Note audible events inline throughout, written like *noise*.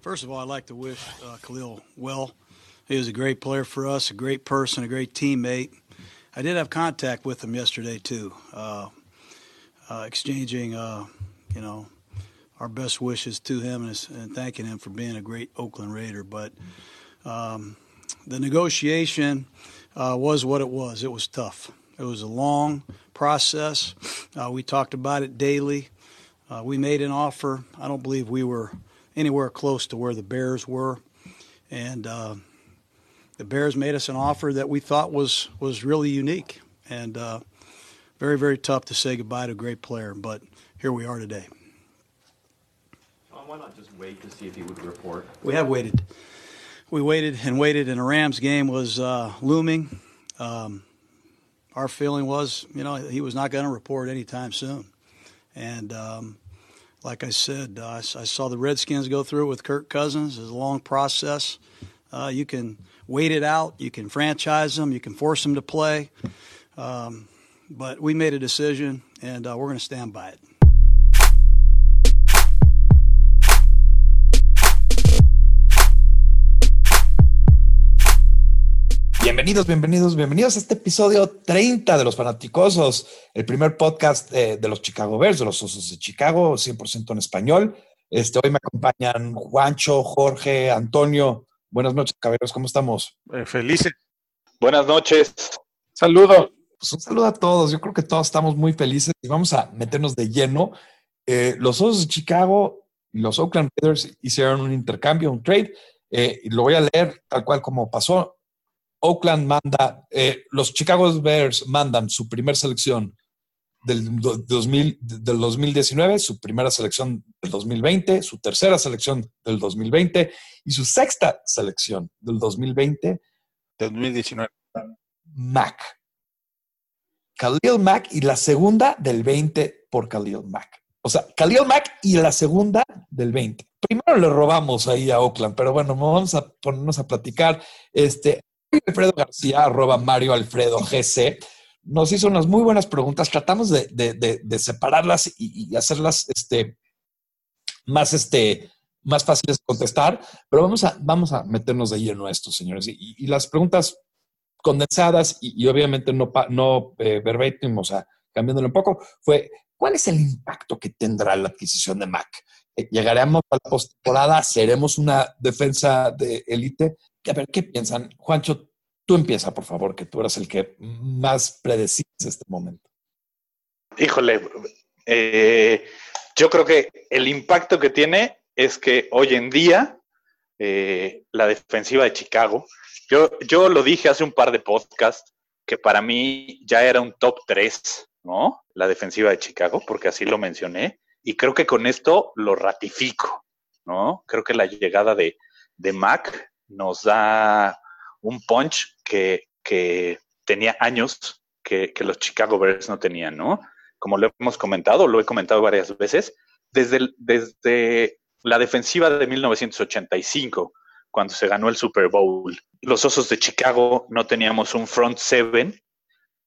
First of all, I'd like to wish uh, Khalil well. He was a great player for us, a great person, a great teammate. I did have contact with him yesterday too, uh, uh, exchanging, uh, you know, our best wishes to him and, and, thanking him for being a great Oakland Raider. But um, the negotiation uh, was what it was. It was tough. It was a long process. Uh, we talked about it daily. We made an offer. I don't believe we were anywhere close to where the Bears were, and uh, the Bears made us an offer that we thought was was really unique and uh, very very tough to say goodbye to a great player. But here we are today. why not just wait to see if he would report? We have waited. We waited and waited, and the Rams game was uh, looming. Um, our feeling was, you know, he was not going to report anytime soon. And um, like I said, uh, I, I, saw the Redskins go through it with Kirk Cousins. It's a long process. Uh, you can wait it out. You can franchise them. You can force them to play. Um, but we made a decision, and uh, we're going to stand by it. Bienvenidos, bienvenidos, bienvenidos a este episodio 30 de Los Fanaticosos, el primer podcast de los Chicago Bears, de los Osos de Chicago, 100% en español. Este, hoy me acompañan Juancho, Jorge, Antonio. Buenas noches, caballeros, ¿cómo estamos? Eh, felices. Buenas noches. Saludo. Pues un saludo a todos. Yo creo que todos estamos muy felices y vamos a meternos de lleno. Eh, los Osos de Chicago y los Oakland Raiders hicieron un intercambio, un trade. Eh, y lo voy a leer tal cual como pasó. Oakland manda, eh, los Chicago Bears mandan su primera selección del, 2000, del 2019, su primera selección del 2020, su tercera selección del 2020 y su sexta selección del 2020. 2019. Mac. Khalil Mack y la segunda del 20 por Khalil Mack. O sea, Khalil Mack y la segunda del 20. Primero le robamos ahí a Oakland, pero bueno, vamos a ponernos a platicar. Este, Alfredo García, arroba Mario Alfredo GC, nos hizo unas muy buenas preguntas. Tratamos de, separarlas y, hacerlas este, más, este, más fáciles de contestar, pero vamos a, meternos de lleno a esto, señores. Y, las preguntas condensadas y, obviamente no, no eh, verbatim, o sea, cambiándolo un poco, fue, ¿cuál es el impacto que tendrá la adquisición de Mac? Eh, ¿Llegaremos a la postemporada? ¿Seremos una defensa de élite? A ver, ¿qué piensan? Juancho, tú empieza, por favor, que tú eres el que más predecís este momento. Híjole, eh, yo creo que el impacto que tiene es que hoy en día eh, la defensiva de Chicago, yo, yo lo dije hace un par de podcasts, que para mí ya era un top 3, ¿no? La defensiva de Chicago, porque así lo mencioné, y creo que con esto lo ratifico, ¿no? Creo que la llegada de, de Mac nos da un punch que, tenía años que, los Chicago Bears no tenían, ¿no? Como lo hemos comentado, lo he comentado varias veces, desde, desde la defensiva de 1985, cuando se ganó el Super Bowl, los Osos de Chicago no teníamos un front seven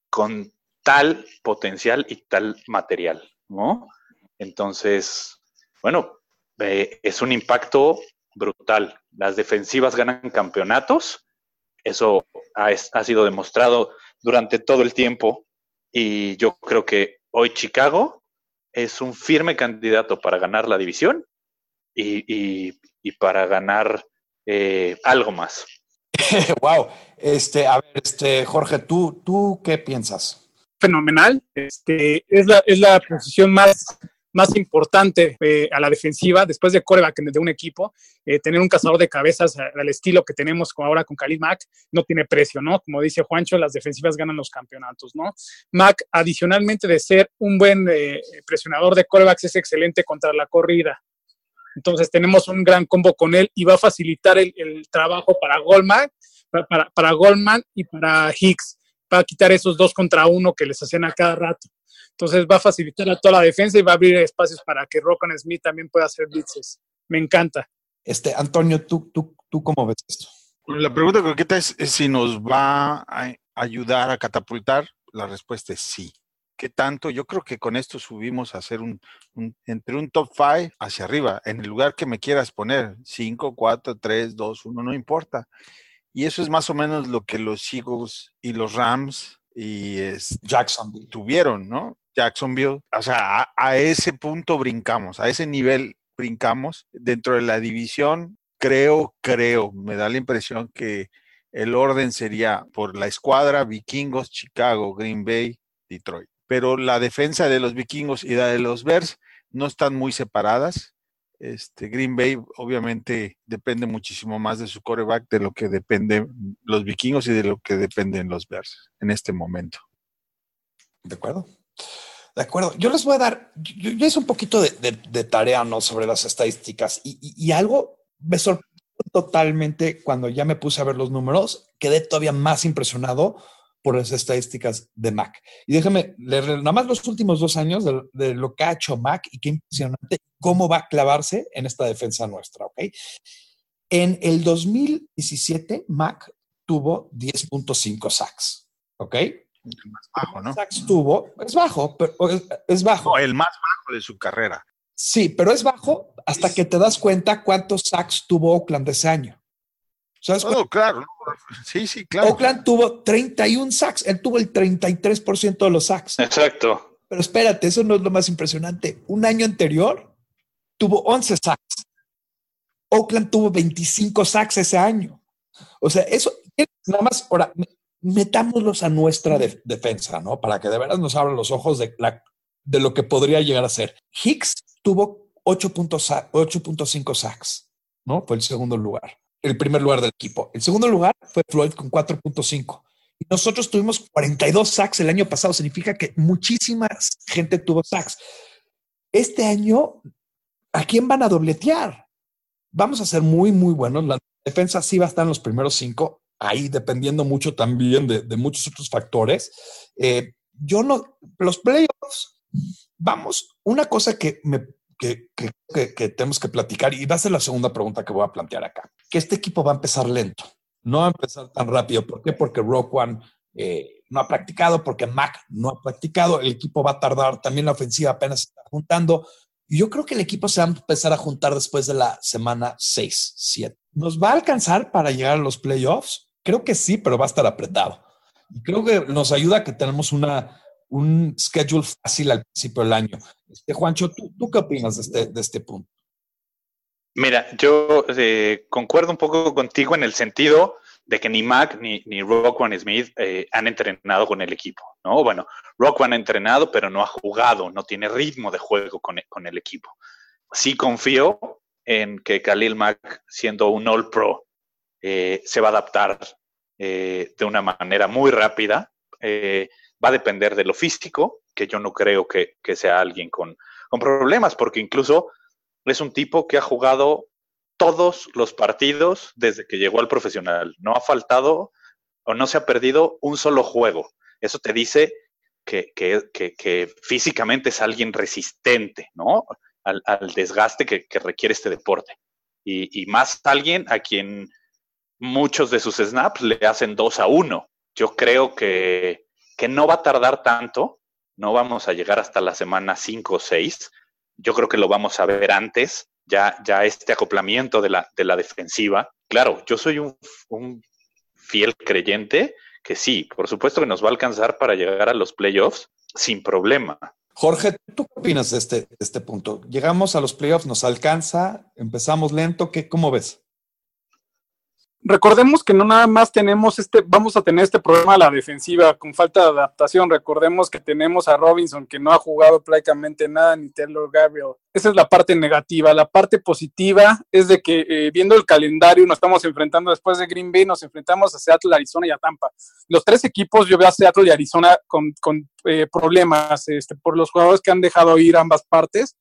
con tal potencial y tal material, ¿no? Entonces, bueno, eh, es un impacto brutal. Las defensivas ganan campeonatos, eso ha, sido demostrado durante todo el tiempo y yo creo que hoy Chicago es un firme candidato para ganar la división y, para ganar eh, algo más. *laughs* wow. Este, a ver, este, Jorge, ¿tú, ¿tú qué piensas? Fenomenal. Este, es la, es la posición más más importante eh, a la defensiva después de coreback de un equipo, eh, tener un cazador de cabezas al estilo que tenemos ahora con Khalil Mack no tiene precio, ¿no? Como dice Juancho, las defensivas ganan los campeonatos, ¿no? Mack, adicionalmente de ser un buen eh, presionador de corebacks, es excelente contra la corrida. Entonces tenemos un gran combo con él y va a facilitar el, trabajo para Goldman, para, para Goldman y para Hicks, para quitar esos dos contra uno que les hacen a cada rato. Entonces va a facilitar a toda la defensa y va a abrir espacios para que Rockan Smith también pueda hacer blitzes. Me encanta. Este, Antonio, ¿tú, tú, tú cómo ves esto? La pregunta concreta es, si nos va a ayudar a catapultar. La respuesta es sí. qué tanto. Yo creo que con esto subimos a hacer un, un entre un top 5 hacia arriba, en el lugar que me quieras poner, 5, 4, 3, 2, 1, no importa. Y eso es más o menos lo que los Eagles y los Rams y es, Jacksonville. tuvieron, ¿no? Jacksonville. O sea, a, ese punto brincamos, a ese nivel brincamos. Dentro de la división, creo, creo, me da la impresión que el orden sería por la escuadra Vikingos, Chicago, Green Bay, Detroit. Pero la defensa de los Vikingos y la de los Bears no están muy separadas. Este, Green Bay obviamente depende muchísimo más de su coreback de lo que dependen los vikingos y de lo que dependen los Bears en este momento. ¿De acuerdo? De acuerdo. Yo les voy a dar, yo, yo hice un poquito de, de, de tarea ¿no? sobre las estadísticas y, y, y algo me sorprendió totalmente cuando ya me puse a ver los números, quedé todavía más impresionado por las estadísticas de Mac. Y déjame leer nada más los últimos dos años de, de, lo que ha hecho Mac y qué impresionante cómo va a clavarse en esta defensa nuestra, ¿ok? En el 2017, Mac tuvo 10.5 sacks, ¿ok? Más bajo, ¿no? Sacks tuvo, es bajo, pero es, es bajo. No, el más bajo de su carrera. Sí, pero es bajo hasta que te das cuenta cuántos sacks tuvo Oakland ese año. ¿Sabes no, claro. Sí, sí, claro. Oakland tuvo 31 sacks. Él tuvo el 33% de los sacks. Exacto. Pero espérate, eso no es lo más impresionante. Un año anterior tuvo 11 sacks. Oakland tuvo 25 sacks ese año. O sea, eso, nada más, ahora, metámoslos a nuestra de, defensa, ¿no? Para que de veras nos abran los ojos de, la, de lo que podría llegar a ser. Hicks tuvo 8.5 sacks, ¿no? Fue el segundo lugar el primer lugar del equipo. El segundo lugar fue Floyd con 4.5. Y nosotros tuvimos 42 sacks el año pasado. Significa que muchísima gente tuvo sacks. Este año, ¿a quién van a dobletear? Vamos a ser muy, muy buenos. La defensa sí va a estar en los primeros cinco, ahí dependiendo mucho también de, muchos otros factores. Eh, yo no, los playoffs, vamos, una cosa que que, que, tenemos que platicar y va a ser la segunda pregunta que voy a plantear acá. Que este equipo va a empezar lento, no va a empezar tan rápido. ¿Por qué? Porque Rock One eh, no ha practicado, porque Mac no ha practicado, el equipo va a tardar, también la ofensiva apenas se está juntando. Yo creo que el equipo se va a empezar a juntar después de la semana 6, 7. ¿Nos va a alcanzar para llegar a los playoffs? Creo que sí, pero va a estar apretado. Y creo que nos ayuda que tenemos una, un schedule fácil al principio del año. Este, Juancho, ¿tú, ¿tú, qué opinas de este, de este punto? Mira, yo eh, concuerdo un poco contigo en el sentido de que ni Mac ni, ni Rockwan Smith eh, han entrenado con el equipo, ¿no? Bueno, Rockwan ha entrenado, pero no ha jugado, no tiene ritmo de juego con, con el equipo. Sí confío en que Khalil Mack, siendo un All Pro, eh, se va a adaptar de una manera muy rápida va a depender de lo físico, que yo no creo que, que sea alguien con, con, problemas, porque incluso es un tipo que ha jugado todos los partidos desde que llegó al profesional. No ha faltado o no se ha perdido un solo juego. Eso te dice que, que, que físicamente es alguien resistente, ¿no? Al, al desgaste que, requiere este deporte. Y, y más alguien a quien muchos de sus snaps le hacen dos a uno. Yo creo que, que no va a tardar tanto, no vamos a llegar hasta la semana 5 o 6, yo creo que lo vamos a ver antes, ya, ya este acoplamiento de la, de la defensiva. Claro, yo soy un, un fiel creyente que sí, por supuesto que nos va a alcanzar para llegar a los playoffs sin problema. Jorge, ¿tú qué opinas de este, de este punto? Llegamos a los playoffs, nos alcanza, empezamos lento, ¿qué, ¿cómo ves? Recordemos que no nada más tenemos este, vamos a tener este problema a la defensiva con falta de adaptación. Recordemos que tenemos a Robinson que no ha jugado prácticamente nada, ni Taylor Gabriel. Esa es la parte negativa. La parte positiva es de que eh, viendo el calendario nos estamos enfrentando después de Green Bay, nos enfrentamos a Seattle, Arizona y a Tampa. Los tres equipos yo veo a Seattle y Arizona con, con eh, problemas este, por los jugadores que han dejado ir ambas partes.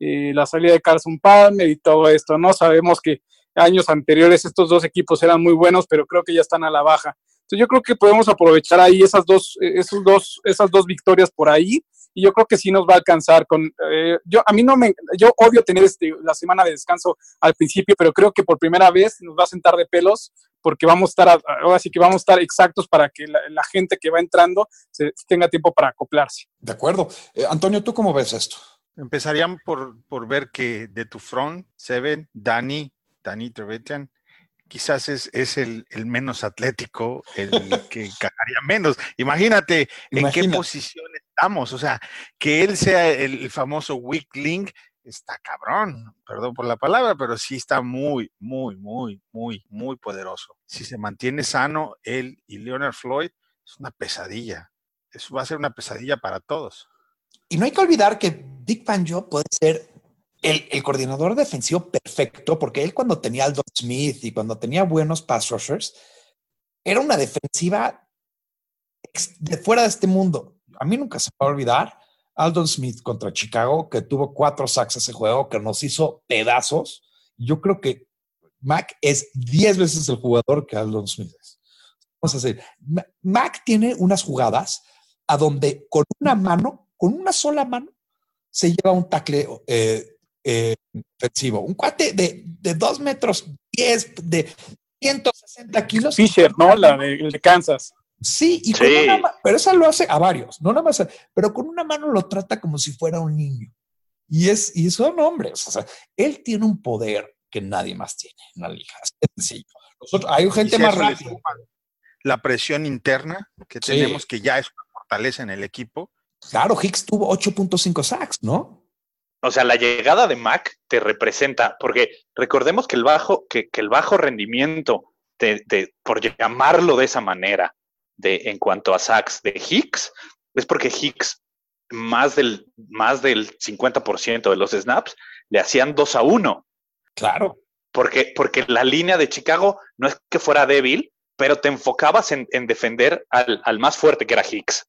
Eh, la salida de Carson Palmer y todo esto, ¿no? Sabemos que años anteriores estos dos equipos eran muy buenos, pero creo que ya están a la baja. Entonces yo creo que podemos aprovechar ahí esas dos, esos dos, esas dos victorias por ahí y yo creo que sí nos va a alcanzar con eh, yo a mí no me yo odio tener este, la semana de descanso al principio pero creo que por primera vez nos va a sentar de pelos porque vamos a estar ahora sí que vamos a estar exactos para que la, la gente que va entrando se, tenga tiempo para acoplarse. De acuerdo. Eh, Antonio tú cómo ves esto empezarían por, por ver que de tu front Seven Dani Dani Trevetian quizás es, es el, el, menos atlético, el *laughs* que encajaría menos. Imagínate en qué posición estamos, o sea, que él sea el, famoso weak link, está cabrón, perdón por la palabra, pero sí está muy, muy, muy, muy, muy poderoso. Si se mantiene sano, él y Leonard Floyd, es una pesadilla. Eso va a ser una pesadilla para todos. Y no hay que olvidar que Big Fangio puede ser el, coordinador defensivo perfecto, porque él cuando tenía Aldon Smith y cuando tenía buenos pass rushers, era una defensiva de fuera de este mundo. A mí nunca se me va a olvidar Aldon Smith contra Chicago, que tuvo cuatro sacks ese juego, que nos hizo pedazos. Yo creo que Mac es diez veces el jugador que Aldon Smith es. Vamos a decir, Mac tiene unas jugadas a donde con una mano, con una sola mano, se lleva un tackle eh, eh, ofensivo. Un cuate de, de 2 metros 10, de 160 kilos. Fisher, ¿no? La de, de Kansas. Sí, y Sí. con una pero esa lo hace a varios, no nada más, a- pero con una mano lo trata como si fuera un niño. Y es, y son hombres, o sea, él tiene un poder que nadie más tiene en la liga. Es sencillo. Nosotros, hay gente si más rápida. La presión interna que Sí. tenemos, que ya es una fortaleza en el equipo. Claro, Hicks tuvo 8.5 sacks, ¿no? O sea, la llegada de Mac te representa, porque recordemos que el bajo, que, que el bajo rendimiento, de, de- por llamarlo de esa manera, de, en cuanto a sacks de Hicks, es porque Hicks, más del, más del 50% de los snaps, le hacían 2 a 1. Claro. Porque, porque la línea de Chicago no es que fuera débil, pero te enfocabas en, en defender al, al más fuerte que era Hicks.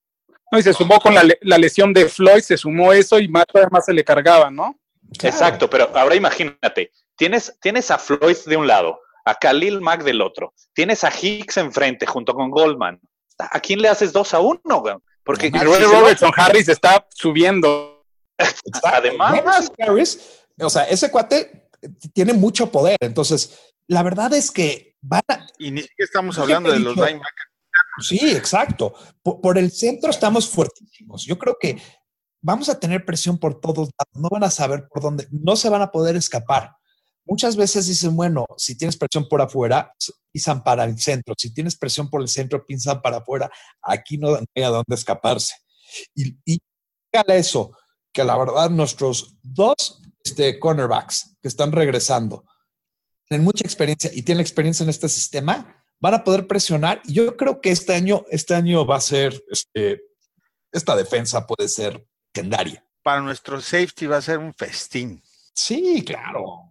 No, y se sumó con la, la lesión de Floyd, se sumó eso y más, todavía más se le cargaba, ¿no? Exacto, pero ahora imagínate, tienes, tienes a Floyd de un lado, a Khalil Mack del otro, tienes a Hicks enfrente junto con Goldman. ¿A quién le haces dos a uno? güey? Porque Y va- Robertson Harris está subiendo. *laughs* Además, Harris, o sea, ese cuate tiene mucho poder. Entonces, la verdad es que van a, Y ni siquiera estamos hablando de los linebackers. Sí, exacto. Por, el centro estamos fuertísimos. Yo creo que vamos a tener presión por todos lados. No van a saber por dónde, no se van a poder escapar. Muchas veces dicen, bueno, si tienes presión por afuera, pisan para el centro. Si tienes presión por el centro, pisan para afuera. Aquí no hay a dónde escaparse. Y, y eso, que la verdad nuestros dos este, cornerbacks que están regresando tienen mucha experiencia y tienen experiencia en este sistema, van a poder presionar. Y yo creo que este año, este año va a ser, este, esta defensa puede ser legendaria. Para nuestro safety va a ser un festín. Sí, claro.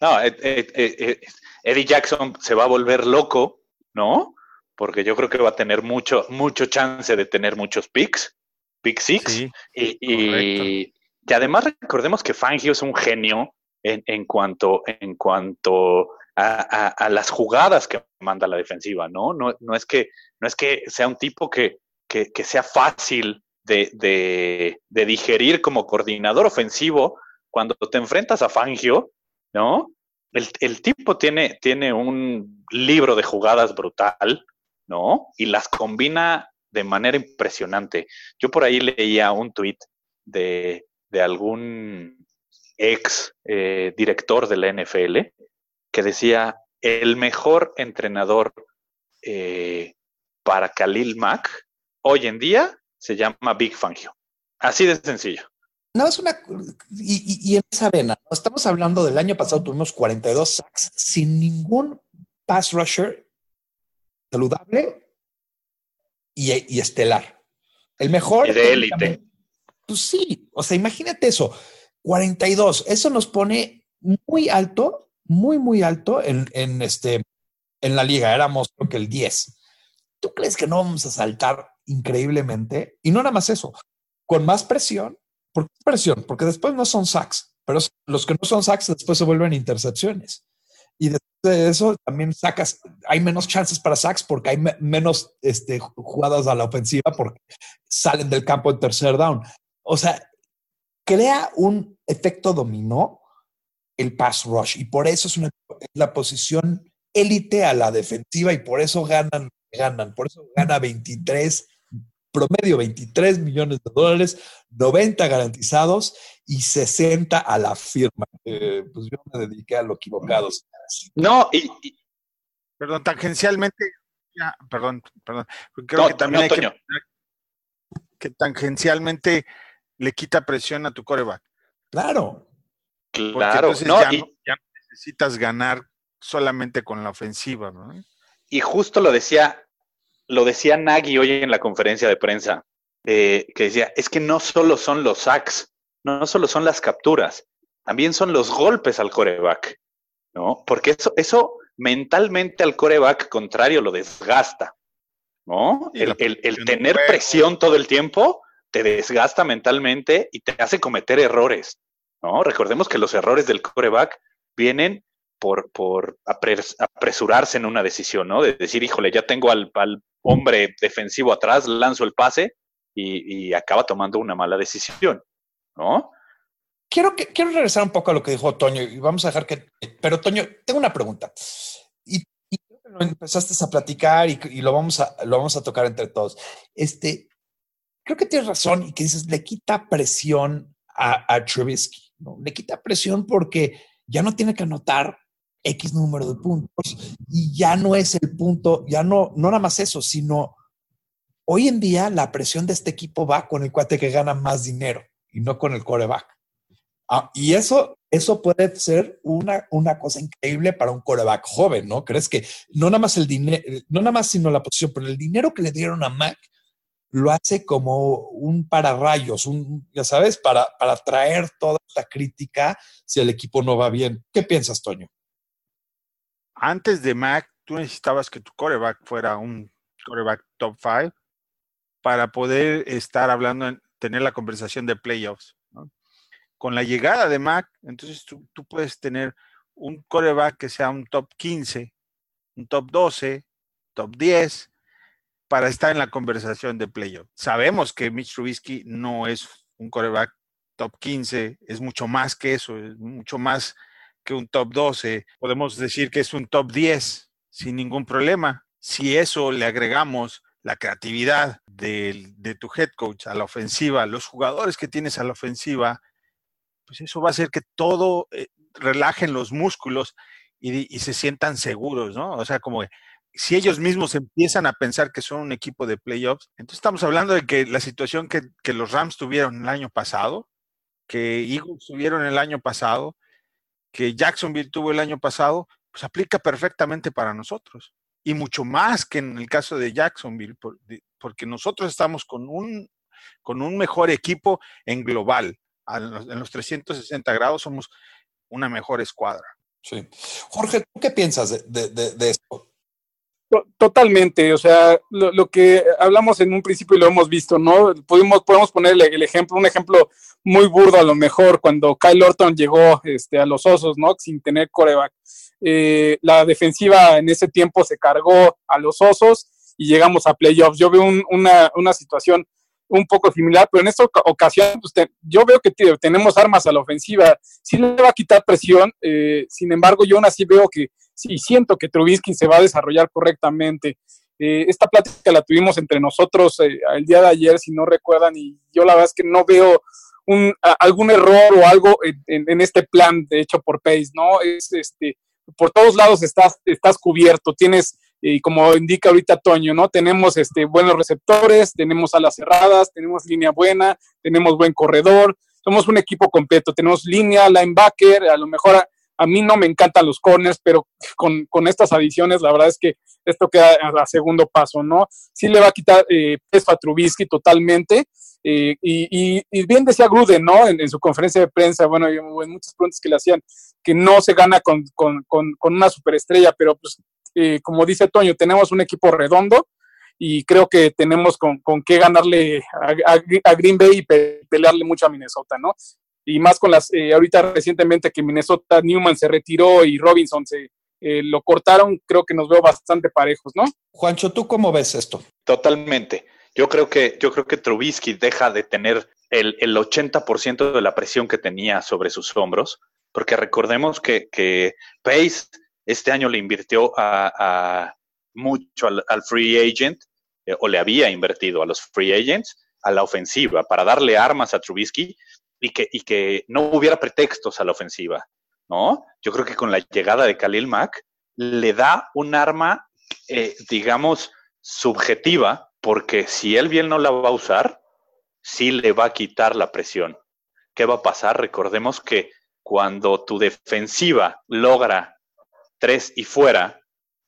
no, eh, eh, eh, Eddie Jackson se va a volver loco, ¿no? Porque yo creo que va a tener mucho, mucho chance de tener muchos picks, pick six. Sí, Y, y- y además recordemos que Fangio es un genio en, en cuanto, en cuanto a, las jugadas que manda la defensiva, ¿no? No, no, es, que, no es que sea un tipo que, que, sea fácil de, de, de digerir como coordinador ofensivo cuando te enfrentas a Fangio, ¿no? El, el tipo tiene, tiene un libro de jugadas brutal, ¿no? Y las combina de manera impresionante. Yo por ahí leía un tuit de, de algún ex eh, director de la NFL que decía, el mejor entrenador eh, para Khalil Mack hoy en día se llama Big Fangio. Así de sencillo. No, es una. Y, y- y en esa vena, ¿no? estamos hablando del año pasado, tuvimos 42 sacks sin ningún pass rusher saludable y, y estelar. El mejor. Y de élite. Pues sí, o sea, imagínate eso. 42, eso nos pone muy alto, muy, muy alto en, en este, en la liga. Éramos, creo que el 10. ¿Tú crees que no vamos a saltar increíblemente? Y no nada más eso, con más presión. ¿Por qué presión? Porque después no son sacks, pero los que no son sacks después se vuelven intercepciones. y después de eso también sacas, hay menos chances para sacks porque hay menos este, jugadas a la ofensiva porque salen del campo en tercer down. O sea, crea un efecto dominó el pass rush y por eso es una, la posición élite a la defensiva y por eso ganan, ganan, por eso gana 23 promedio 23 millones de dólares, 90 garantizados y 60 a la firma. Eh, pues yo me dediqué a lo equivocado. No, y, Perdón, tangencialmente, perdón, perdón. Creo que también hay que, que tangencialmente le quita presión a tu coreback. Claro. Claro, no, ya, no, ya, necesitas ganar solamente con la ofensiva, ¿no? Y justo lo decía lo decía Nagy hoy en la conferencia de prensa, eh, que decía, es que no solo son los sacks, no, solo son las capturas, también son los golpes al coreback, ¿no? Porque eso, eso mentalmente al coreback contrario lo desgasta, ¿no? El, tener presión todo el tiempo te desgasta mentalmente y te hace cometer errores, ¿no? Recordemos que los errores del coreback vienen por, por apresurarse en una decisión, ¿no? De decir, híjole, ya tengo al, hombre defensivo atrás, lanzo el pase y, acaba tomando una mala decisión, ¿no? Quiero, quiero regresar un poco a lo que dijo Toño y vamos a dejar que... Pero Toño, tengo una pregunta. Y, y lo empezaste a platicar y, lo, vamos a, lo vamos a tocar entre todos. Este, creo que tienes razón y que dices, le quita presión a, a Trubisky, ¿no? Le quita presión porque ya no tiene que anotar X número de puntos y ya no es el punto, ya no, no nada más eso, sino hoy en día la presión de este equipo va con el cuate que gana más dinero y no con el coreback. Ah, y eso, eso puede ser una, una cosa increíble para un coreback joven, ¿no? ¿Crees que no nada más el dinero, no nada más sino la posición, pero el dinero que le dieron a Mac lo hace como un pararrayos, un, ya sabes, para, para traer toda esta crítica si el equipo no va bien. ¿Qué piensas, Toño? antes de Mac, tú necesitabas que tu coreback fuera un coreback top 5 para poder estar hablando, tener la conversación de playoffs. Con la llegada de Mac, entonces tú, puedes tener un coreback que sea un top 15, un top 12, top 10, para estar en la conversación de playoffs. Sabemos que Mitch Trubisky no es un coreback top 15, es mucho más que eso, es mucho más que un top 12, podemos decir que es un top 10 sin ningún problema. Si eso le agregamos la creatividad de, tu head coach a la ofensiva, los jugadores que tienes a la ofensiva, pues eso va a hacer que todo eh, relajen los músculos y, se sientan seguros, ¿no? O sea, como si ellos mismos empiezan a pensar que son un equipo de playoffs, entonces estamos hablando de que la situación que, los Rams tuvieron el año pasado, que Eagles tuvieron el año pasado, que Jacksonville tuvo el año pasado, pues aplica perfectamente para nosotros. Y mucho más que en el caso de Jacksonville, porque nosotros estamos con un, con un mejor equipo en global. En los 360 grados somos una mejor escuadra. Sí. Jorge, ¿tú qué piensas de, esto? Totalmente, o sea, lo, que hablamos en un principio y lo hemos visto, ¿no? Podemos, podemos ponerle el ejemplo, un ejemplo muy burdo a lo mejor cuando Kyle Orton llegó este, a los Osos, ¿no? Sin tener coreback. Eh, la defensiva en ese tiempo se cargó a los Osos y llegamos a playoffs. Yo veo una, una, situación un poco similar, pero en esta ocasión pues, yo veo que tenemos armas a la ofensiva. Sí le va a quitar presión, eh, sin embargo yo aún así veo que sí siento que Trubisky se va a desarrollar correctamente. Eh, esta plática la tuvimos entre nosotros el día de ayer, si no recuerdan, y yo la verdad es que no veo un, algún error o algo en, este plan de hecho por Pace, ¿no? Es este, por todos lados estás, estás cubierto, tienes, y como indica ahorita Toño, ¿no? Tenemos este, buenos receptores, tenemos alas cerradas, tenemos línea buena, tenemos buen corredor, somos un equipo completo, tenemos línea, linebacker, a lo mejor a, mí no me encantan los corners, pero con, con, estas adiciones, la verdad es que esto queda a, segundo paso, ¿no? Sí le va a quitar eh, peso a totalmente, eh, y, bien decía Gruden, ¿no? En, su conferencia de prensa, bueno, en muchas preguntas que le hacían, que no se gana con, una superestrella, pero pues, eh, como dice Toño, tenemos un equipo redondo y creo que tenemos con, qué ganarle a, Green Bay y pelearle mucho a Minnesota, ¿no? Y más con las, eh, ahorita recientemente que Minnesota Newman se retiró y Robinson se, eh, lo cortaron, creo que nos veo bastante parejos, ¿no? Juancho, ¿tú cómo ves esto? Totalmente. Yo creo que, yo creo que Trubisky deja de tener el, el 80% de la presión que tenía sobre sus hombros, porque recordemos que, que Pace este año le invirtió a, a mucho al, al, free agent, eh, o le había invertido a los free agents, a la ofensiva, para darle armas a Trubisky y que, y que no hubiera pretextos a la ofensiva, ¿no? Yo creo que con la llegada de Khalil Mack le da un arma, eh, digamos, subjetiva, porque si él bien no la va a usar, sí le va a quitar la presión. ¿Qué va a pasar? Recordemos que cuando tu defensiva logra tres y fuera,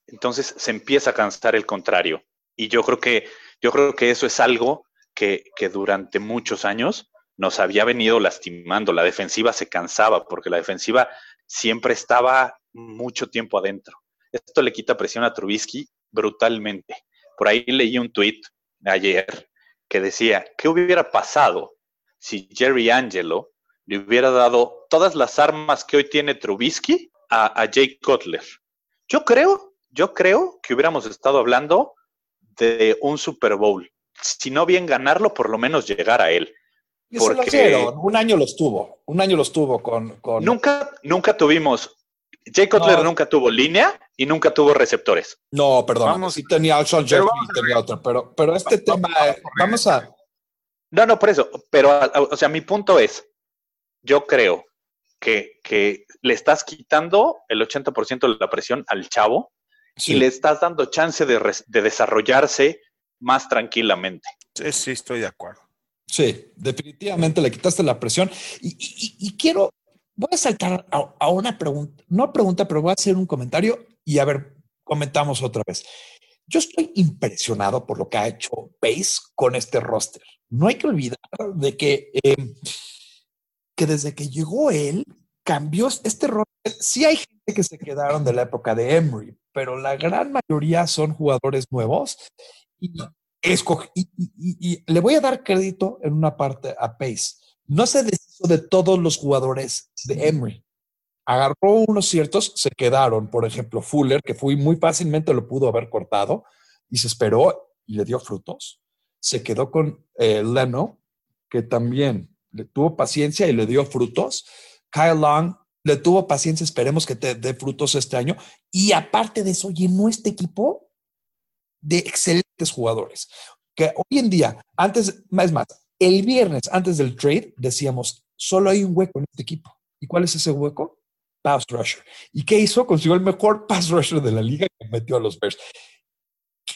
entonces se empieza a cansar el contrario. Y yo creo que, yo creo que eso es algo que, que durante muchos años nos había venido lastimando. La defensiva se cansaba porque la defensiva siempre estaba mucho tiempo adentro. Esto le quita presión a Trubisky brutalmente. Por ahí leí un tweet ayer que decía, ¿qué hubiera pasado si Jerry Angelo le hubiera dado todas las armas que hoy tiene Trubisky a, Jake Cutler? Yo creo, yo creo que hubiéramos estado hablando de un Super Bowl. Si no bien ganarlo, por lo menos llegar a él. Y porque... lo hicieron. Un año los tuvo. Un año los tuvo con. con... Nunca, nunca tuvimos. Jay Cutler no. nunca tuvo línea y nunca tuvo receptores. No, perdón. Vamos, sí tenía Alshon Jeffrey y tenía otro, pero, pero este tema, vamos, vamos a. No, no, por eso. Pero, o sea, mi punto es: yo creo que, que le estás quitando el 80% de la presión al chavo sí. y le estás dando chance de, de desarrollarse más tranquilamente. Sí, sí, estoy de acuerdo. Sí, definitivamente le quitaste la presión. Y, quiero, voy a saltar a, una pregunta, no pregunta, pero voy a hacer un comentario y a ver, comentamos otra vez. Yo estoy impresionado por lo que ha hecho Pace con este roster. No hay que olvidar de que, eh, que desde que llegó él, cambió este roster. Sí hay gente que se quedaron de la época de Emery, pero la gran mayoría son jugadores nuevos y escogí, y, y, y, le voy a dar crédito en una parte a Pace. No se deshizo de todos los jugadores de Emery. Agarró unos ciertos, se quedaron. Por ejemplo, Fuller, que fue muy fácilmente lo pudo haber cortado y se esperó y le dio frutos. Se quedó con eh, Leno, que también le tuvo paciencia y le dio frutos. Kyle Long le tuvo paciencia, esperemos que te dé frutos este año. Y aparte de eso, llenó este equipo de excelentes jugadores. Que hoy en día, antes, es más, el viernes antes del trade decíamos, solo hay un hueco en este equipo. ¿Y cuál es ese hueco? Pass rusher. ¿Y qué hizo? Consiguió el mejor *laughs* pass rusher de la liga que metió a los Bears.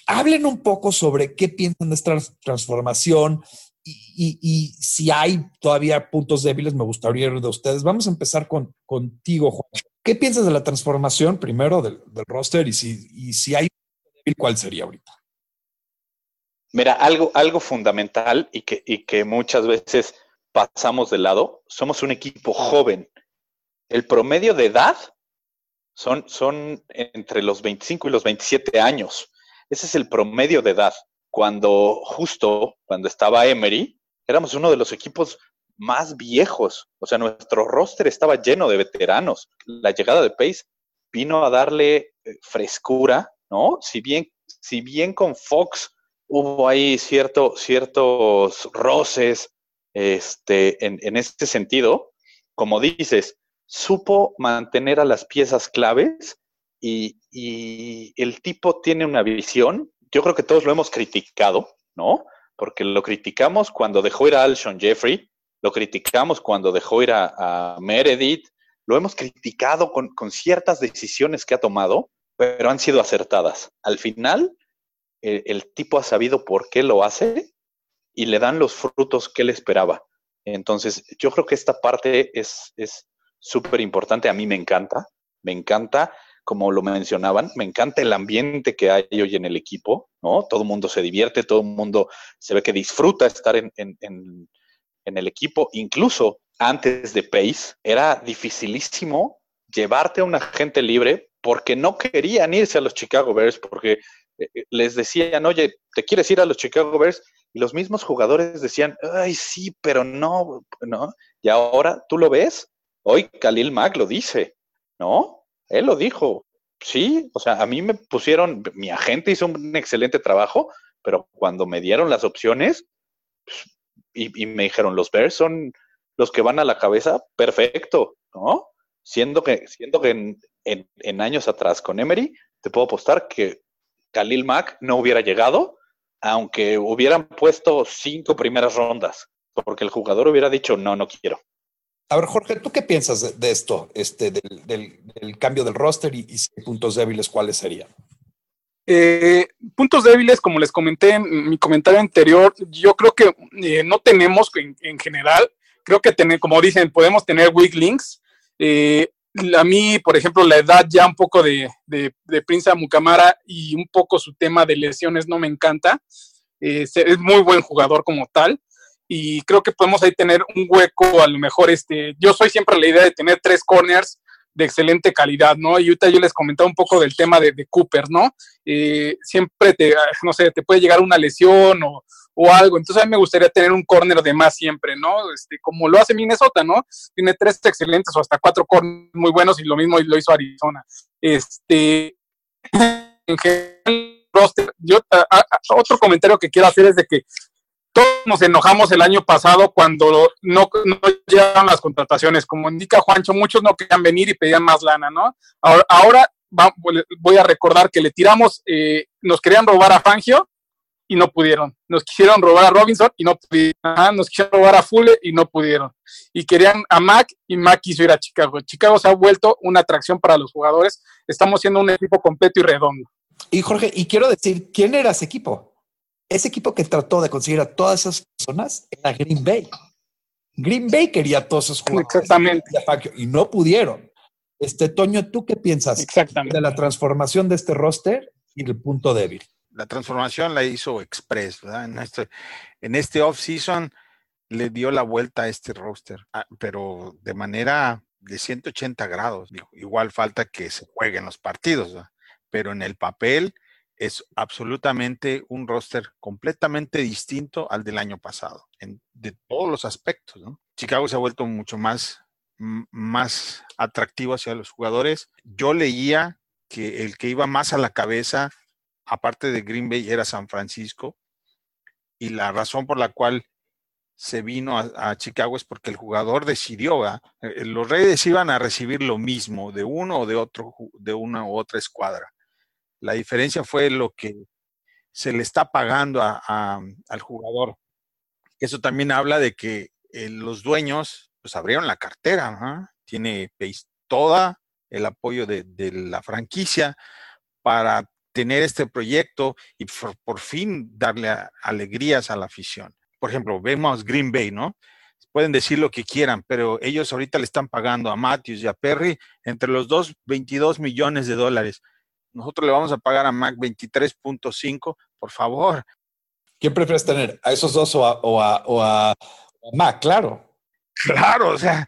Hablen un poco sobre qué piensan de esta transformación y, y, si hay todavía puntos débiles, me gustaría oír de ustedes. Vamos a empezar con, contigo, Juan. ¿Qué piensas de la transformación primero del, del roster y si, y si hay ¿cuál sería ahorita? Mira, algo, algo fundamental y que, y que muchas veces pasamos de lado, somos un equipo joven. El promedio de edad son, son entre los 25 y los 27 años. Ese es el promedio de edad. Cuando justo, cuando estaba Emery, éramos uno de los equipos más viejos. O sea, nuestro roster estaba lleno de veteranos. La llegada de Pace vino a darle frescura ¿no? Si bien, si bien con Fox hubo ahí cierto, ciertos roces este, en, en este sentido, como dices, supo mantener a las piezas claves y, y, el tipo tiene una visión, yo creo que todos lo hemos criticado, ¿no? Porque lo criticamos cuando dejó ir a Alshon Jeffrey, lo criticamos cuando dejó ir a, a Meredith, lo hemos criticado con, con, ciertas decisiones que ha tomado, pero han sido acertadas. Al final, el, tipo ha sabido por qué lo hace y le dan los frutos que él esperaba. Entonces, yo creo que esta parte es súper importante. A mí me encanta, me encanta, como lo mencionaban, me encanta el ambiente que hay hoy en el equipo, ¿no? Todo el mundo se divierte, todo el mundo se ve que disfruta estar en, en, en, en el equipo. Incluso antes de Pace, era dificilísimo llevarte a un agente libre porque no querían irse a los Chicago Bears, porque les decían, oye, ¿te quieres ir a los Chicago Bears? Y los mismos jugadores decían, ay, sí, pero no, ¿no? Y ahora tú lo ves, hoy Khalil Mack lo dice, ¿no? Él lo dijo, sí, o sea, a mí me pusieron, mi agente hizo un excelente trabajo, pero cuando me dieron las opciones pues, y, me dijeron, los Bears son los que van a la cabeza, perfecto, ¿no? Siendo que, siendo que en, en años atrás con Emery, te puedo apostar que Khalil Mack no hubiera llegado, aunque hubieran puesto cinco primeras rondas, porque el jugador hubiera dicho, no, no quiero. A ver, Jorge, ¿tú qué piensas de, esto, este, del, cambio del roster y, puntos débiles, cuáles serían? Eh, puntos débiles, como les comenté en mi comentario anterior, yo creo que eh, no tenemos en, general, creo que tener, como dicen, podemos tener weak links. Eh, a mí, por ejemplo, la edad ya un poco de, de, de Prince Mukamara y un poco su tema de lesiones no me encanta. es muy buen jugador como tal y creo que podemos ahí tener un hueco, a lo mejor, este, yo soy siempre la idea de tener tres corners de excelente calidad, ¿no? Y ahorita yo les comentaba un poco del tema de, Cooper, ¿no? Eh, siempre te, no sé, te puede llegar una lesión o, o, algo, entonces a mí me gustaría tener un corner de más siempre, ¿no? Este, como lo hace Minnesota, ¿no? Tiene tres excelentes o hasta cuatro corners muy buenos y lo mismo lo hizo Arizona. Este, en general, yo, otro comentario que quiero hacer es de que todos nos enojamos el año pasado cuando no, no las contrataciones. Como indica Juancho, muchos no querían venir y pedían más lana, ¿no? Ahora, voy a recordar que le tiramos, eh, nos querían robar a Fangio y no pudieron. Nos quisieron robar a Robinson y no pudieron. nos quisieron robar a Fulle y no pudieron. Y querían a Mac y Mac quiso ir a Chicago. Chicago se ha vuelto una atracción para los jugadores. Estamos siendo un equipo completo y redondo. Y Jorge, y quiero decir, ¿quién era ese equipo? Ese equipo que trató de conseguir a todas esas personas era Green Bay. Green Bay quería a todos esos jugadores. Exactamente. Y no pudieron. Este, Toño, ¿tú qué piensas de la transformación de este roster y el punto débil? La transformación la hizo Express, ¿verdad? En este, en este off-season le dio la vuelta a este roster, ah, pero de manera de 180 grados. Igual falta que se jueguen los partidos, pero en el papel es absolutamente un roster completamente distinto al del año pasado, en, de todos los aspectos. Chicago se ha vuelto mucho más, más atractivo hacia los jugadores. Yo leía que el que iba más a la cabeza, aparte de Green Bay, era San Francisco, y la razón por la cual se vino a, Chicago es porque el jugador decidió, eh, los Reyes iban a recibir lo mismo de uno o de otro, de una u otra escuadra la diferencia fue lo que se le está pagando al jugador. Eso también habla de que eh, los dueños pues abrieron la cartera, tiene toda el apoyo de, la franquicia para tener este proyecto y por, fin darle alegrías a la afición. Por ejemplo, vemos Green Bay, ¿no? Pueden decir lo que quieran, pero ellos ahorita le están pagando a Matthews y a Perry entre los dos 22 millones de dólares nosotros le vamos a pagar a Mac 23.5, por favor. ¿Quién prefieres tener? ¿A esos dos o a, Mac? Claro. Claro, o sea,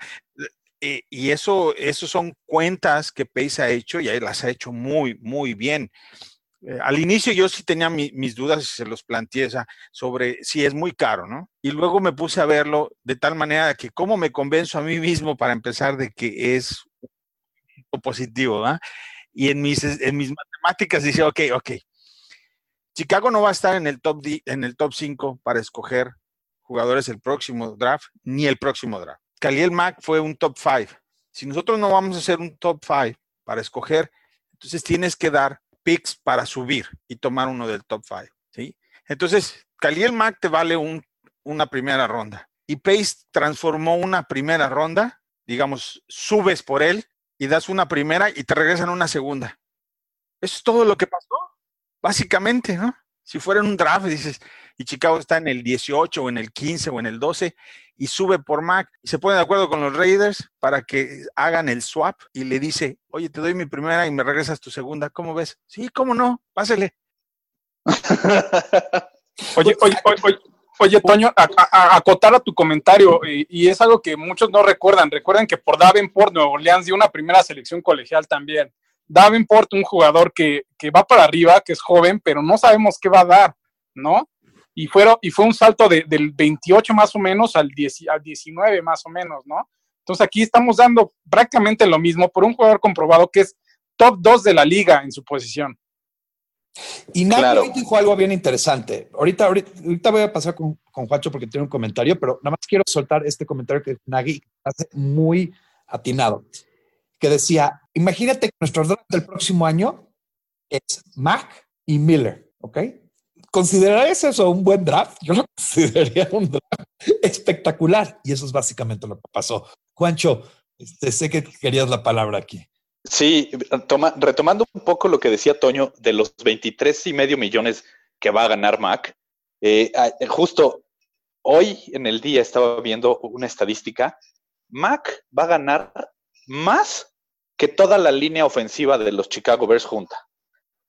y, eso, eso son cuentas que Pace ha hecho y ahí las ha hecho muy, muy bien. Eh, al inicio yo sí tenía mis dudas y se los planteé sobre si es muy caro, ¿no? Y luego me puse a verlo de tal manera que cómo me convenzo a mí mismo para empezar de que es positivo, ¿verdad? Y en mis, en mis matemáticas dice, ok, ok, Chicago no va a estar en el top, en el top 5 para escoger jugadores el próximo draft, ni el próximo draft. Khalil Mack fue un top 5. Si nosotros no vamos a hacer un top 5 para escoger, entonces tienes que dar picks para subir y tomar uno del top 5. ¿sí? Entonces, Khalil Mack te vale un, una primera ronda. Y Pace transformó una primera ronda, digamos, subes por él y das una primera y te regresan una segunda. Eso es todo lo que pasó, básicamente, ¿no? Si fuera en un draft, dices, y Chicago está en el 18 o en el 15 o en el 12 y sube por Mac y se pone de acuerdo con los Raiders para que hagan el swap y le dice, oye, te doy mi primera y me regresas tu segunda, ¿cómo ves? Sí, ¿cómo no? Pásele. *laughs* oye, oye, oye, Oye, Toño, a, acotar a tu comentario, y, es algo que muchos no recuerdan. Recuerden que por Davenport, Nuevo Orleans dio una primera selección colegial también. Davenport, un jugador que, va para arriba, que es joven, pero no sabemos qué va a dar, ¿no? Y, fueron, y fue un salto del 28 más o menos al, 10, al 19 más o menos, ¿no? Entonces aquí estamos dando prácticamente lo mismo por un jugador comprobado que es top 2 de la liga en su posición. Y Nagy dijo algo bien interesante. Ahorita, ahorita, voy a pasar con, con, Juancho porque tiene un comentario, pero nada más quiero soltar este comentario que Nagy hace muy atinado, que decía, imagínate que nuestro draft del próximo año es Mac y Miller, ¿ok? ¿Considerarías eso un buen draft? Yo lo *laughs* consideraría un draft espectacular y eso es básicamente lo que pasó. Juancho, este, sé que querías la palabra aquí. Sí, retomando un poco lo que decía Toño de los 23 y medio millones que va a ganar Mac, eh, justo hoy en el día estaba viendo una estadística, Mac va a ganar más que toda la línea ofensiva de los Chicago Bears junta.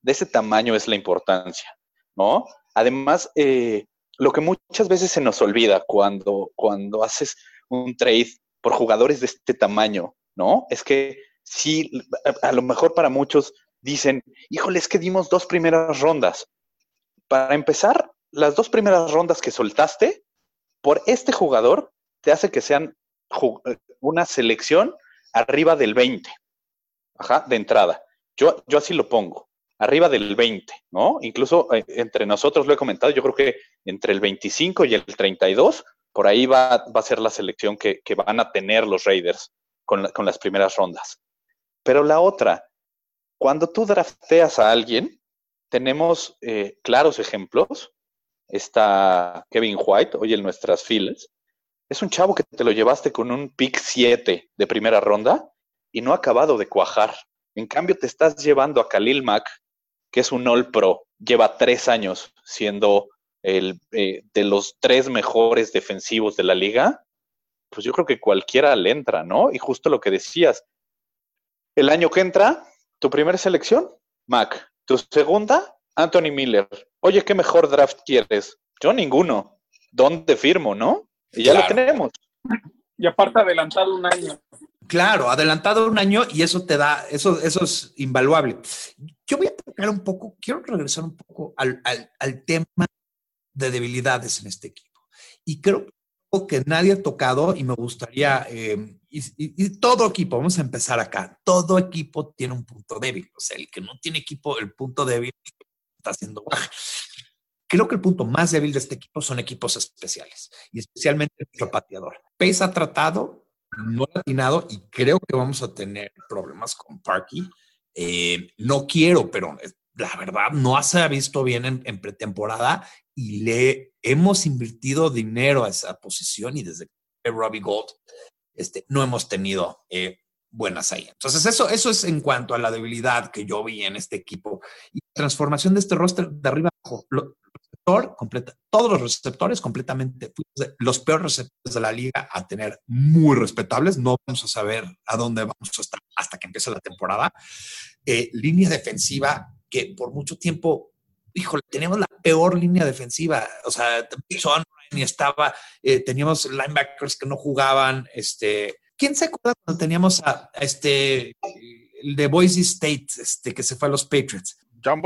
De ese tamaño es la importancia, ¿no? Además, eh, lo que muchas veces se nos olvida cuando, cuando haces un trade por jugadores de este tamaño, ¿no? Es que sí, a, lo mejor para muchos dicen, híjole, es que dimos dos primeras rondas. Para empezar, las dos primeras rondas que soltaste, por este jugador, te hace que sean una selección arriba del 20, ajá, de entrada. Yo, yo así lo pongo, arriba del 20, ¿no? Incluso eh, entre nosotros lo he comentado, yo creo que entre el 25 y el 32, por ahí va, va a ser la selección que, que, van a tener los Raiders con, con las primeras rondas. Pero la otra, cuando tú drafteas a alguien, tenemos eh, claros ejemplos. Está Kevin White, hoy en nuestras filas. Es un chavo que te lo llevaste con un pick 7 de primera ronda y no ha acabado de cuajar. En cambio, te estás llevando a Khalil Mack, que es un All Pro, lleva tres años siendo el, eh, de los tres mejores defensivos de la liga. Pues yo creo que cualquiera le entra, ¿no? Y justo lo que decías, el año que entra, tu primera selección, Mac. Tu segunda, Anthony Miller. Oye, ¿qué mejor draft quieres? Yo ninguno. ¿Dónde firmo, no? Y ya lo tenemos. Y aparte adelantado un año. Claro, adelantado un año y eso te da, eso, eso es invaluable. Yo voy a tocar un poco, quiero regresar un poco al, al tema de debilidades en este equipo. Y creo que nadie ha tocado y me gustaría, eh, y, todo equipo, vamos a empezar acá, todo equipo tiene un punto débil, o sea, el que no tiene equipo, el punto débil está haciendo baja. Creo que el punto más débil de este equipo son equipos especiales y especialmente el pateador. Pace ha tratado, no ha atinado y creo que vamos a tener problemas con Parky. Eh, no quiero, pero la verdad no se ha visto bien en, pretemporada y le hemos invertido dinero a esa posición y desde Robbie Gold este, no hemos tenido eh, buenas ahí. Entonces, eso, eso es en cuanto a la debilidad que yo vi en este equipo y transformación de este roster de arriba abajo. completa, todos los receptores completamente, los peores receptores de la liga a tener muy respetables. No vamos a saber a dónde vamos a estar hasta que empiece la temporada. Eh, línea defensiva que por mucho tiempo, híjole, teníamos la peor línea defensiva. O sea, Son ni estaba, eh, teníamos linebackers que no jugaban. Este, ¿Quién se acuerda cuando teníamos a, este, el de Boise State, este, que se fue a los Patriots? John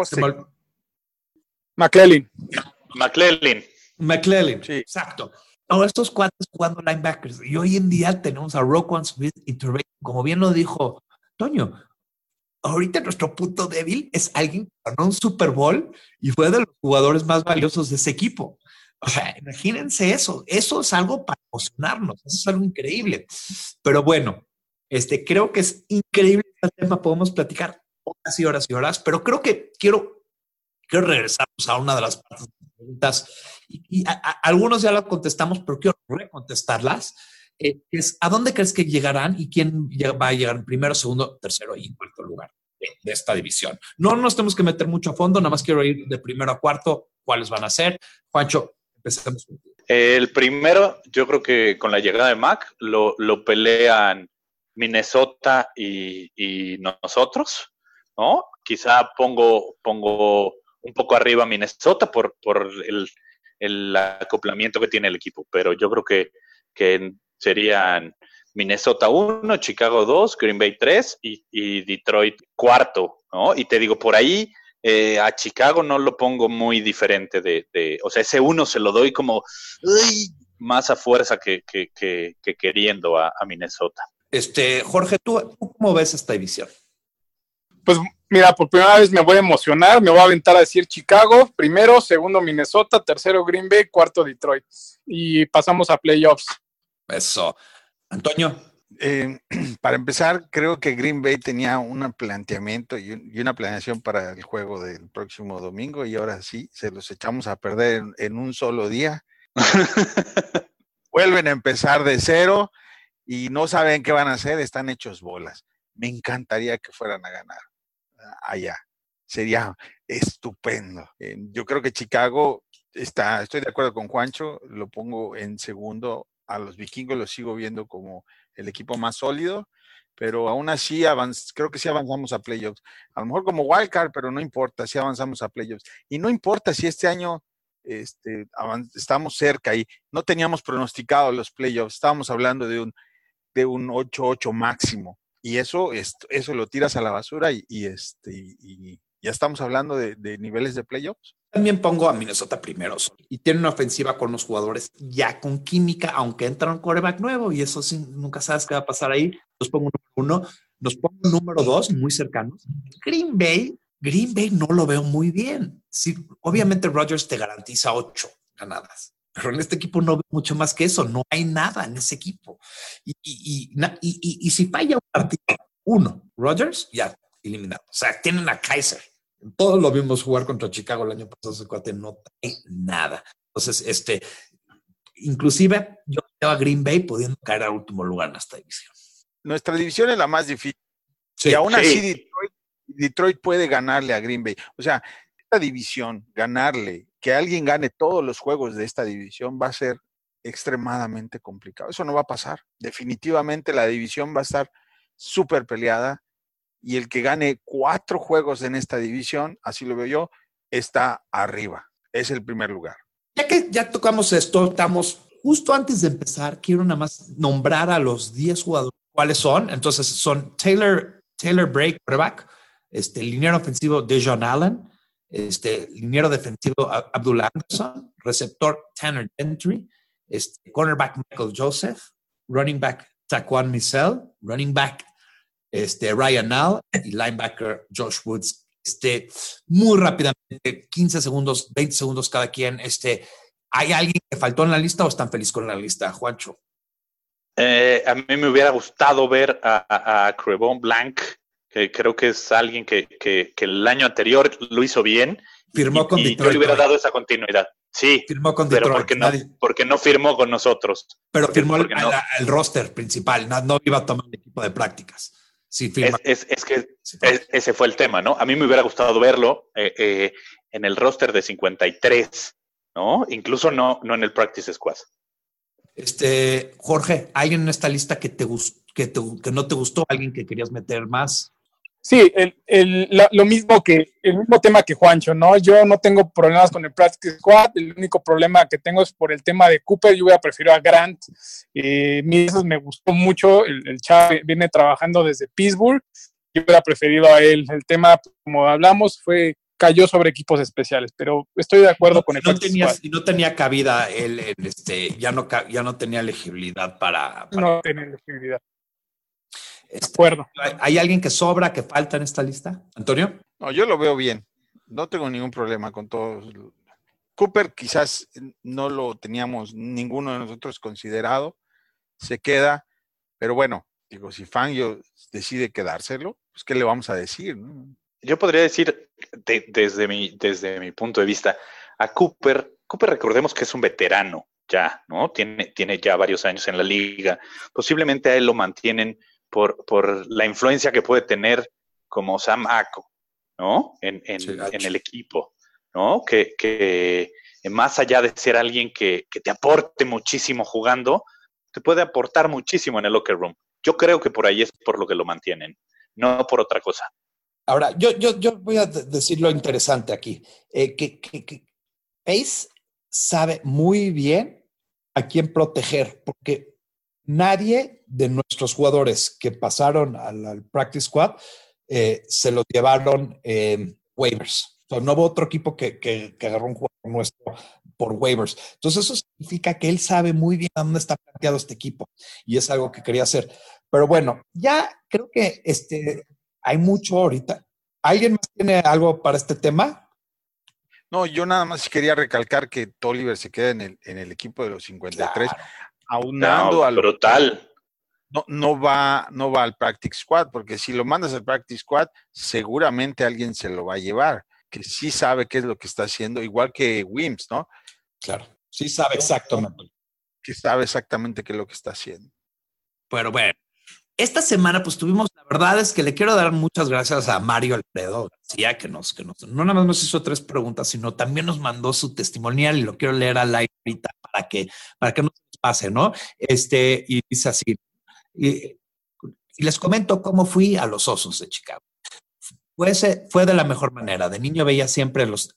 McClellan. McClellan. McClellan, sí. exacto. Todos estos cuatro jugando linebackers. Y hoy en día tenemos a Roquan Smith y como bien lo dijo Toño, ahorita nuestro punto débil es alguien que ganó un Super Bowl y fue de los jugadores más valiosos de ese equipo. O sea, imagínense eso. Eso es algo para emocionarnos. Eso es algo increíble. Pero bueno, este, creo que es increíble este tema. Podemos platicar horas y horas y horas, pero creo que quiero, quiero regresar a una de las preguntas. Y, algunos ya lo contestamos, pero quiero recontestarlas. Eh, es ¿a dónde crees que llegarán y quién va a llegar en primero, segundo, tercero y cuarto lugar de, esta división? No nos tenemos que meter mucho a fondo, nada más quiero ir de primero a cuarto, cuáles van a ser. Juancho, empecemos El primero, yo creo que con la llegada de Mac lo, pelean Minnesota y, nosotros, ¿no? Quizá pongo, pongo un poco arriba Minnesota por, por el, el acoplamiento que tiene el equipo, pero yo creo que, que serían Minnesota 1, Chicago 2, Green Bay 3 y, Detroit cuarto, ¿no? Y te digo, por ahí eh, a Chicago no lo pongo muy diferente de, o sea, ese uno se lo doy como más a fuerza que, queriendo a, Minnesota. Este, Jorge, ¿tú, cómo ves esta división? Pues mira, por primera vez me voy a emocionar, me voy a aventar a decir Chicago, primero, segundo Minnesota, tercero Green Bay, cuarto Detroit. Y pasamos a playoffs. Eso. Antonio. Eh, *clears throat* para empezar, creo que Green Bay tenía un planteamiento y, un, y, una planeación para el juego del próximo domingo y ahora sí, se los echamos a perder en, en un solo día. *laughs* Vuelven a empezar de cero y no saben qué van a hacer, están hechos bolas. Me encantaría que fueran a ganar allá. Sería estupendo. Eh, yo creo que Chicago está, estoy de acuerdo con Juancho, lo pongo en segundo. A los vikingos los sigo viendo como el equipo más sólido, pero aún así avanz, creo que sí avanzamos a playoffs. A lo mejor como wildcard, pero no importa, si avanzamos a playoffs. Y no importa si este año este, estamos cerca y no teníamos pronosticado los playoffs, estábamos hablando de un, de un 8-8 máximo. Y eso, eso lo tiras a la basura y, y este, y ya estamos hablando de niveles de playoffs. También pongo a Minnesota primero y tiene una ofensiva con los jugadores ya con química, aunque entra un quarterback nuevo y eso sí, nunca sabes qué va a pasar ahí. Los pongo número uno, los pongo número dos, muy cercanos. Green Bay, Green Bay no lo veo muy bien. Sí, obviamente Rodgers te garantiza ocho ganadas, pero en este equipo no veo mucho más que eso. No hay nada en ese equipo. Y, y, y si falla un partido, uno, Rodgers, ya eliminado. O sea, tienen a Kaiser. Todos lo vimos jugar contra Chicago el año pasado, ese cuate no trae nada. Entonces, este, inclusive yo veo a Green Bay pudiendo caer al último lugar en esta división. Nuestra división es la más difícil. Sí, y aún sí. así Detroit, Detroit puede ganarle a Green Bay. O sea, esta división, ganarle, que alguien gane todos los juegos de esta división va a ser extremadamente complicado. Eso no va a pasar. Definitivamente la división va a estar súper peleada y el que gane cuatro juegos en esta división, así lo veo yo, está arriba. Es el primer lugar. Ya que ya tocamos esto, estamos justo antes de empezar, quiero nada más nombrar a los 10 jugadores. ¿Cuáles son? Entonces son Taylor, Taylor Break, quarterback, este, liniero ofensivo Dejon Allen, este, liniero defensivo Abdul Anderson, receptor Tanner Gentry, este, cornerback Michael Joseph, running back Taquan Michel, running back este, Ryan Nall y linebacker Josh Woods. Este, muy rápidamente, 15 segundos, 20 segundos cada quien. Este, ¿Hay alguien que faltó en la lista o están felices con la lista, Juancho? Eh, a mí me hubiera gustado ver a, a, a Crevon Blanc, que creo que es alguien que, que, que, el año anterior lo hizo bien. Firmó y, con y Detroit. yo le hubiera dado esa continuidad. Sí, firmó con pero Detroit. porque no, porque no firmó con nosotros. Pero porque, firmó el, porque no. el, roster principal, no, no, iba a tomar el equipo de prácticas. Sí. Es, es, es que es, ese fue el tema, ¿no? A mí me hubiera gustado verlo eh, eh, en el roster de 53, ¿no? Incluso no, no en el Practice Squad. Este, Jorge, ¿hay en esta lista que, te, que, te, que no te gustó? ¿Alguien que querías meter más? Sí, el, el, la, lo mismo que el mismo tema que Juancho, ¿no? Yo no tengo problemas con el Practice Squad, el único problema que tengo es por el tema de Cooper, yo hubiera preferido a Grant, eh, eso me gustó mucho, el, el viene trabajando desde Pittsburgh, yo hubiera preferido a él, el tema, como hablamos, fue cayó sobre equipos especiales, pero estoy de acuerdo no, con el no tenía, y no tenía cabida él, él, este, ya no ya no tenía elegibilidad para, para... no tenía elegibilidad. De acuerdo. ¿Hay alguien que sobra, que falta en esta lista? Antonio. No, yo lo veo bien. No tengo ningún problema con todos. Cooper quizás no lo teníamos ninguno de nosotros considerado. Se queda, pero bueno, digo, si Fangio decide quedárselo, pues qué le vamos a decir, ¿no? Yo podría decir, de, desde, mi, desde mi punto de vista, a Cooper, Cooper recordemos que es un veterano ya, ¿no? Tiene, tiene ya varios años en la liga. Posiblemente a él lo mantienen por, por la influencia que puede tener como Sam Ako, ¿no? En, en, sí, en el equipo, ¿no? Que, que, más allá de ser alguien que, que, te aporte muchísimo jugando, te puede aportar muchísimo en el locker room. Yo creo que por ahí es por lo que lo mantienen, no por otra cosa. Ahora, yo, yo, yo voy a decir lo interesante aquí, eh, que, que, que Pace sabe muy bien a quién proteger, porque nadie de nuestros jugadores que pasaron al, al practice squad eh, se los llevaron eh, waivers. O sea, no hubo otro equipo que, que, que, agarró un jugador nuestro por waivers. Entonces, eso significa que él sabe muy bien a dónde está planteado este equipo y es algo que quería hacer. Pero bueno, ya creo que este, hay mucho ahorita. ¿Alguien más tiene algo para este tema? No, yo nada más quería recalcar que Tolliver se queda en el, en el equipo de los 53, Claro. Aunando No, a lo brutal. no, no va, no va al practice squad, porque si lo mandas al practice squad, seguramente alguien se lo va a llevar, que sí sabe qué es lo que está haciendo, igual que Wims, ¿no? Claro. Sí sabe exactamente. Que sabe exactamente qué es lo que está haciendo. Pero bueno, esta semana pues tuvimos, la verdad es que le quiero dar muchas gracias a Mario Alfredo García, que nos, que nos, no nada más nos hizo tres preguntas, sino también nos mandó su testimonial y lo quiero leer al aire ahorita para que, para que no se pase, ¿no? Este, y dice así, y, les comento cómo fui a los Osos de Chicago. Fue, fue de la mejor manera. De niño veía siempre los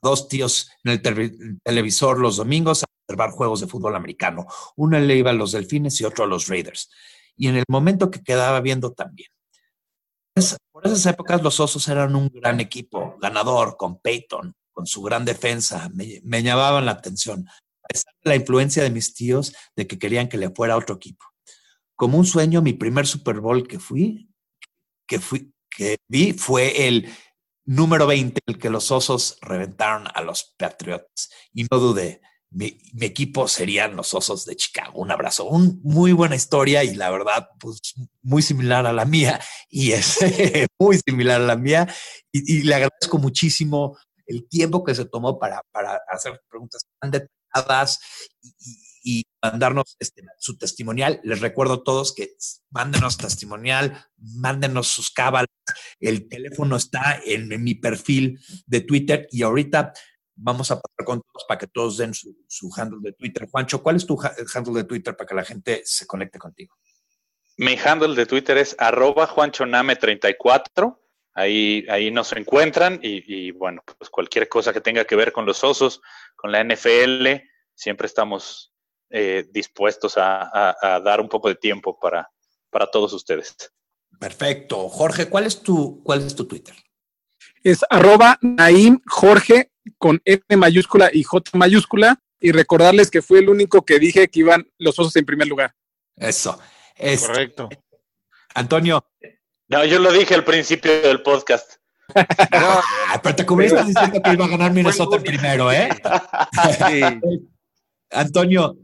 dos tíos en el televi- televisor los domingos a observar juegos de fútbol americano. Uno le iba a los Delfines y otro a los Raiders. Y en el momento que quedaba viendo también. Es- por esas épocas los Osos eran un gran equipo, ganador, con Peyton, con su gran defensa. Me llamaban la atención. La influencia de mis tíos de que querían que le fuera otro equipo. Como un sueño, mi primer Super Bowl que fui, que fui, que vi fue el número 20, el que los Osos reventaron a los Patriots. Y no dudé, mi, mi equipo serían los Osos de Chicago. Un abrazo, un muy buena historia y la verdad, pues muy similar a la mía y es *laughs* muy similar a la mía. Y, y le agradezco muchísimo el tiempo que se tomó para, para hacer preguntas tan detalladas y, mandarnos este, su testimonial. Les recuerdo a todos que mándenos testimonial, mándenos sus cábalas. El teléfono está en, mi perfil de Twitter y ahorita vamos a pasar con todos para que todos den su, su handle de Twitter. Juancho, ¿cuál es tu ha- handle de Twitter para que la gente se conecte contigo? Mi handle de Twitter es arroba juanchoname34. Ahí, ahí nos encuentran y, y, bueno, pues cualquier cosa que tenga que ver con los osos, con la NFL, siempre estamos eh, dispuestos a, a- a dar un poco de tiempo para, para todos ustedes. Perfecto. Jorge, ¿cuál es tu, cuál es tu Twitter? Es arroba Naim Jorge con N mayúscula y J mayúscula. Y recordarles que fui el único que dije que iban los osos en primer lugar. Eso. Este, Correcto. Antonio, No, yo lo dije al principio del podcast. *laughs* pero te cubriste diciendo que iba a ganar Minnesota primero, ¿eh? *laughs* Sí, Antonio,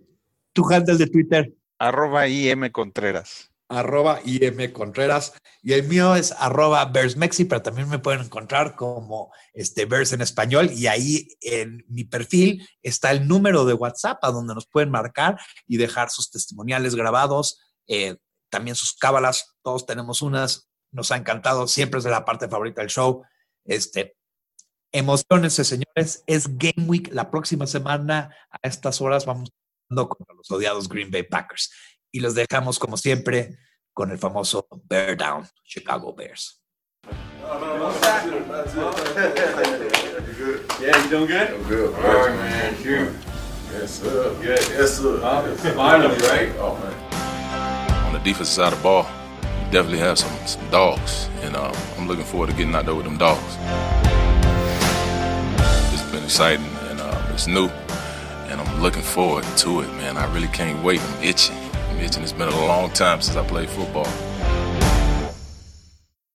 tu handle de Twitter, arroba IM Contreras. arroba IM Contreras, y el mío es arroba Bersmexi, pero también me pueden encontrar como este Bears en español, y ahí en mi perfil está el número de WhatsApp a donde nos pueden marcar y dejar sus testimoniales grabados, eh, también sus cábalas, todos tenemos unas, nos ha encantado, siempre es de la parte favorita del show. Este, emociones, señores, es Game Week la próxima semana a estas horas vamos contra los odiados Green Bay Packers y los dejamos como siempre con el famoso Bear Down, Chicago Bears. Yeah, you doing good? I'm good. All right, man. Shoot. Yes, sir. Good. Yes, sir. Finally, right? Oh, man. on the defensive side of the ball, definitely have some, some dogs, and um, I'm looking forward to getting out there with them dogs. It's been exciting and uh, it's new, and I'm looking forward to it, man. I really can't wait. I'm itching. I'm itching. It's been a long time since I played football.